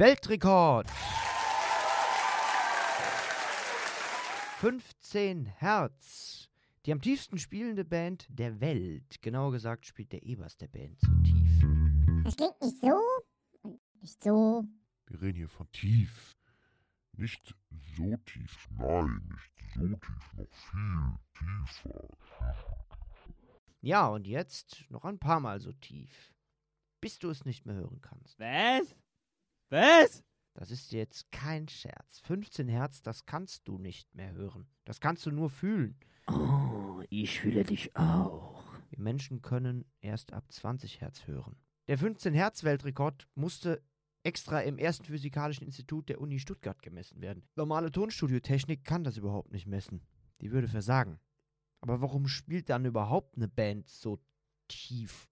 Weltrekord! 15 Hertz. Die am tiefsten spielende Band der Welt. Genauer gesagt spielt der Ebers der Band so tief. Das klingt nicht so und nicht so. Wir reden hier von tief. Nicht so tief, nein, nicht so tief, noch viel tiefer. Ja, und jetzt noch ein paar Mal so tief. Bis du es nicht mehr hören kannst. Was? Was? Das ist jetzt kein Scherz. 15 Hertz, das kannst du nicht mehr hören. Das kannst du nur fühlen. Oh, ich fühle dich auch. Wir Menschen können erst ab 20 Hertz hören. Der 15 Hertz Weltrekord musste extra im ersten physikalischen Institut der Uni Stuttgart gemessen werden. Normale Tonstudiotechnik kann das überhaupt nicht messen. Die würde versagen. Aber warum spielt dann überhaupt eine Band so tief?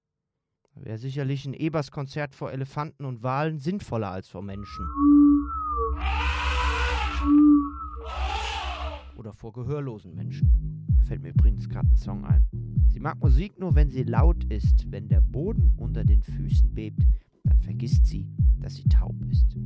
Wäre sicherlich ein Ebers-Konzert vor Elefanten und Walen sinnvoller als vor Menschen. Oder vor gehörlosen Menschen. Da fällt mir übrigens gerade ein Song ein. Sie mag Musik nur, wenn sie laut ist. Wenn der Boden unter den Füßen bebt, dann vergisst sie, dass sie taub ist.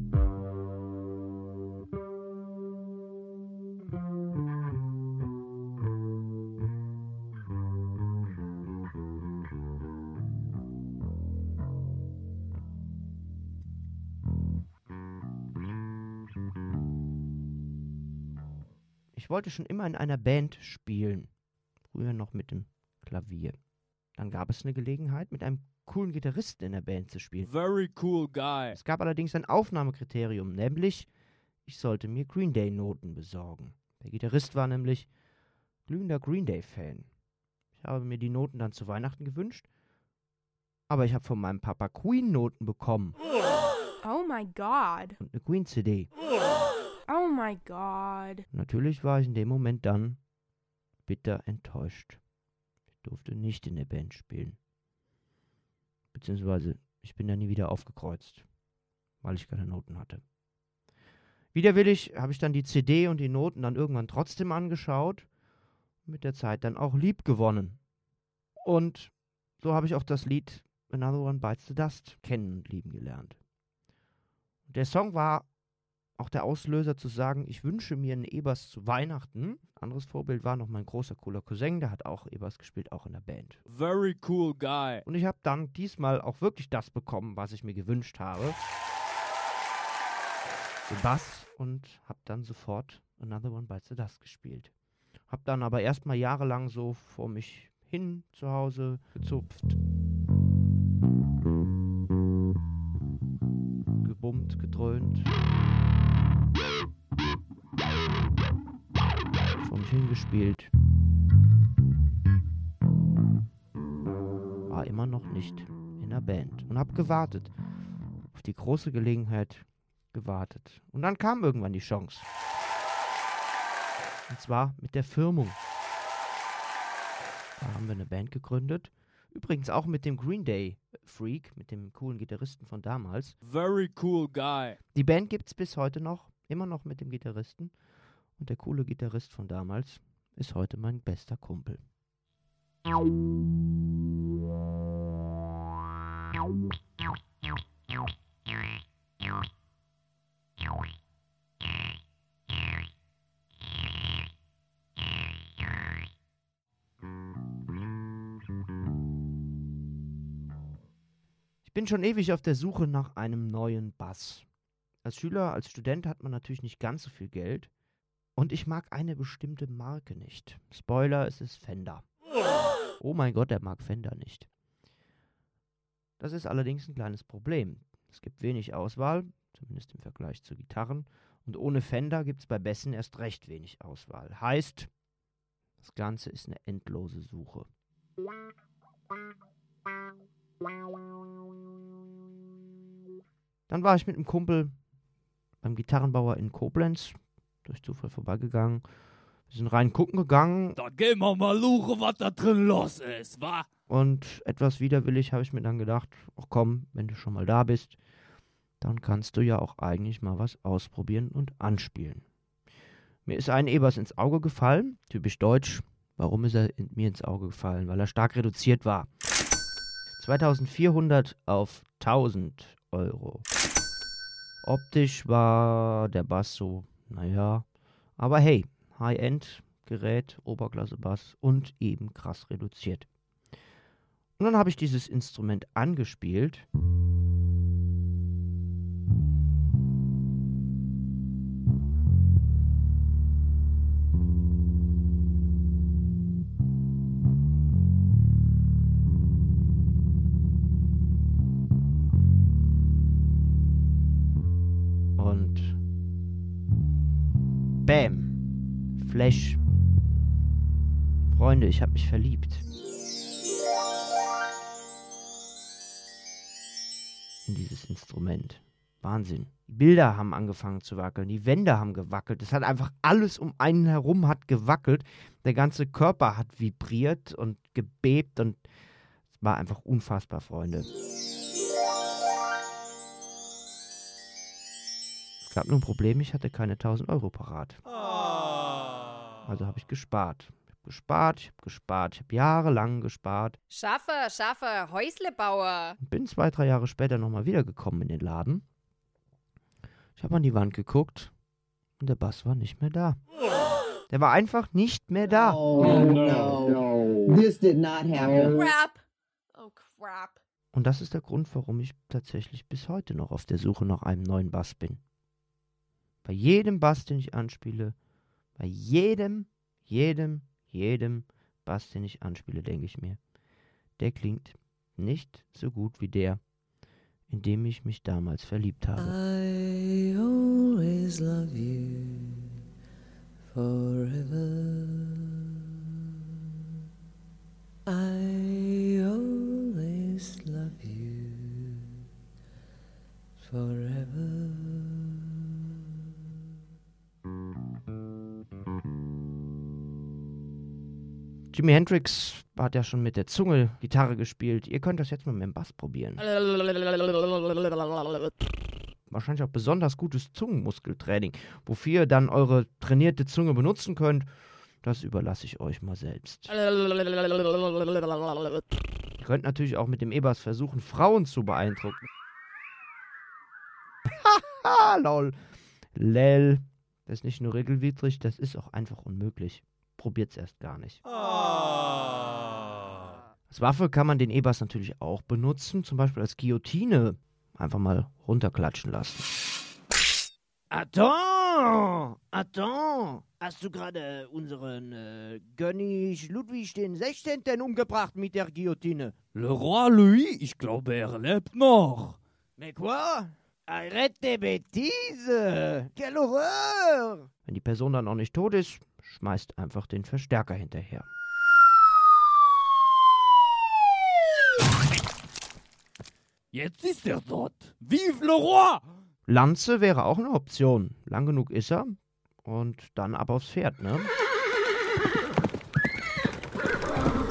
Wollte schon immer in einer Band spielen. Früher noch mit dem Klavier. Dann gab es eine Gelegenheit, mit einem coolen Gitarristen in der Band zu spielen. Very cool guy. Es gab allerdings ein Aufnahmekriterium, nämlich ich sollte mir Green Day Noten besorgen. Der Gitarrist war nämlich glühender Green Day Fan. Ich habe mir die Noten dann zu Weihnachten gewünscht, aber ich habe von meinem Papa Queen Noten bekommen Oh my god. und eine Queen CD. Oh my god. Natürlich war ich in dem Moment dann bitter enttäuscht. Ich durfte nicht in der Band spielen. Beziehungsweise ich bin da nie wieder aufgekreuzt, weil ich keine Noten hatte. Widerwillig habe ich dann die CD und die Noten dann irgendwann trotzdem angeschaut und mit der Zeit dann auch lieb gewonnen. Und so habe ich auch das Lied Another One Bites the Dust kennen und lieben gelernt. Der Song war auch der Auslöser zu sagen, ich wünsche mir einen Ebers zu Weihnachten. Anderes Vorbild war noch mein großer cooler Cousin, der hat auch Ebers gespielt, auch in der Band. Very cool guy. Und ich habe dann diesmal auch wirklich das bekommen, was ich mir gewünscht habe. Den Bass und habe dann sofort Another One Bites the Dust gespielt. Hab dann aber erstmal jahrelang so vor mich hin zu Hause gezupft. Gebummt, gedröhnt. Vor mich hingespielt. War immer noch nicht in der Band und hab gewartet. Auf die große Gelegenheit gewartet. Und dann kam irgendwann die Chance. Und zwar mit der Firmung. Da haben wir eine Band gegründet. Übrigens auch mit dem Green Day Freak, mit dem coolen Gitarristen von damals. Very cool guy. Die Band gibt's bis heute noch, immer noch mit dem Gitarristen. Und der coole Gitarrist von damals ist heute mein bester Kumpel. Ich bin schon ewig auf der Suche nach einem neuen Bass. Als Schüler, als Student hat man natürlich nicht ganz so viel Geld. Und ich mag eine bestimmte Marke nicht. Spoiler, es ist Fender. Oh mein Gott, er mag Fender nicht. Das ist allerdings ein kleines Problem. Es gibt wenig Auswahl, zumindest im Vergleich zu Gitarren. Und ohne Fender gibt es bei Bässen erst recht wenig Auswahl. Heißt, das Ganze ist eine endlose Suche. Dann war ich mit einem Kumpel beim Gitarrenbauer in Koblenz durch Zufall vorbeigegangen. Wir sind rein gucken gegangen Dann gehen wir mal luchen, was da drin los ist, wa? und etwas widerwillig habe ich mir dann gedacht, ach komm, wenn du schon mal da bist, dann kannst du ja auch eigentlich mal was ausprobieren und anspielen. Mir ist ein Ebers ins Auge gefallen, typisch deutsch. Warum ist er in, mir ins Auge gefallen? Weil er stark reduziert war. 2400 auf 1000 Euro. Optisch war der Bass so, naja. Aber hey, High-End-Gerät, Oberklasse-Bass und eben krass reduziert. Und dann habe ich dieses Instrument angespielt. Flash. Freunde, ich habe mich verliebt. In dieses Instrument. Wahnsinn. Die Bilder haben angefangen zu wackeln, die Wände haben gewackelt. Es hat einfach alles um einen herum hat gewackelt. Der ganze Körper hat vibriert und gebebt und es war einfach unfassbar, Freunde. Es gab nur ein Problem, ich hatte keine 1000 Euro parat. Also habe ich gespart. Ich habe gespart, ich habe gespart, ich habe jahrelang gespart. Schaffe, schaffe, Häuslebauer. Und bin zwei, drei Jahre später nochmal wiedergekommen in den Laden. Ich habe an die Wand geguckt und der Bass war nicht mehr da. Der war einfach nicht mehr da. Oh no. This did not happen. Crap. Oh, crap. Und das ist der Grund, warum ich tatsächlich bis heute noch auf der Suche nach einem neuen Bass bin. Bei jedem Bass, den ich anspiele, bei jedem, jedem, jedem Bass, den ich anspiele, denke ich mir, der klingt nicht so gut wie der, in dem ich mich damals verliebt habe. I always love you forever. I always Jimi Hendrix hat ja schon mit der Zunge Gitarre gespielt. Ihr könnt das jetzt mal mit dem Bass probieren. Wahrscheinlich auch besonders gutes Zungenmuskeltraining. Wofür ihr dann eure trainierte Zunge benutzen könnt, das überlasse ich euch mal selbst. Ihr könnt natürlich auch mit dem E-Bass versuchen, Frauen zu beeindrucken. Haha, lol. Lel. Das ist nicht nur regelwidrig, das ist auch einfach unmöglich. Probiert's erst gar nicht. Als Waffe kann man den E-Bass natürlich auch benutzen, zum Beispiel als Guillotine. Einfach mal runterklatschen lassen. Attends! Attends! Hast du gerade unseren äh, König Ludwig den 16. umgebracht mit der Guillotine? Le Roi Louis, ich glaube, er lebt noch. Mais quoi? Arrête tes bêtises! Quelle horreur! Wenn die Person dann noch nicht tot ist, schmeißt einfach den Verstärker hinterher. Jetzt ist er tot. Vive le Roi! Lanze wäre auch eine Option. Lang genug ist er. Und dann ab aufs Pferd, ne?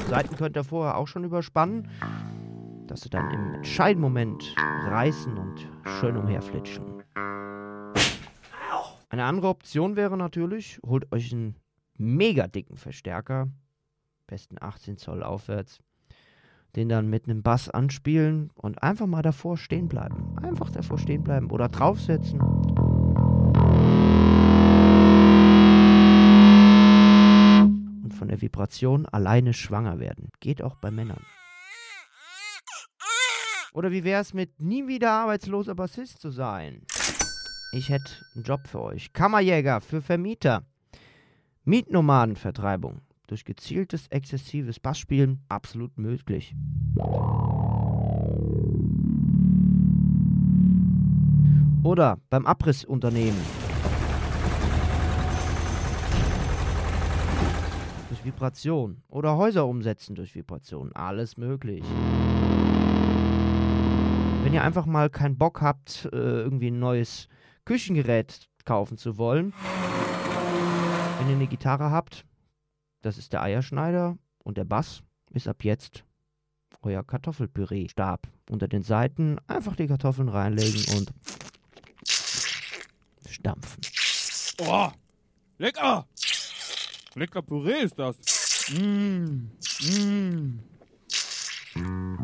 Seiten könnt ihr vorher auch schon überspannen, dass sie dann im entscheidenden Moment reißen und schön umherflitschen. Eine andere Option wäre natürlich, holt euch einen mega dicken Verstärker, besten 18 Zoll aufwärts, den dann mit einem Bass anspielen und einfach mal davor stehen bleiben. Einfach davor stehen bleiben oder draufsetzen. Und von der Vibration alleine schwanger werden. Geht auch bei Männern. Oder wie wäre es mit nie wieder arbeitsloser Bassist zu sein? Ich hätte einen Job für euch. Kammerjäger für Vermieter. Mietnomadenvertreibung. Durch gezieltes, exzessives Bassspielen absolut möglich. Oder beim Abrissunternehmen. Durch Vibration. Oder Häuser umsetzen durch Vibration. Alles möglich. Wenn ihr einfach mal keinen Bock habt, äh, irgendwie ein neues Küchengerät kaufen zu wollen, wenn ihr eine Gitarre habt, das ist der Eierschneider und der Bass ist ab jetzt euer Kartoffelpüree-Stab. Unter den Seiten einfach die Kartoffeln reinlegen und stampfen. Oh, lecker! Lecker Püree ist das. Mm, mm.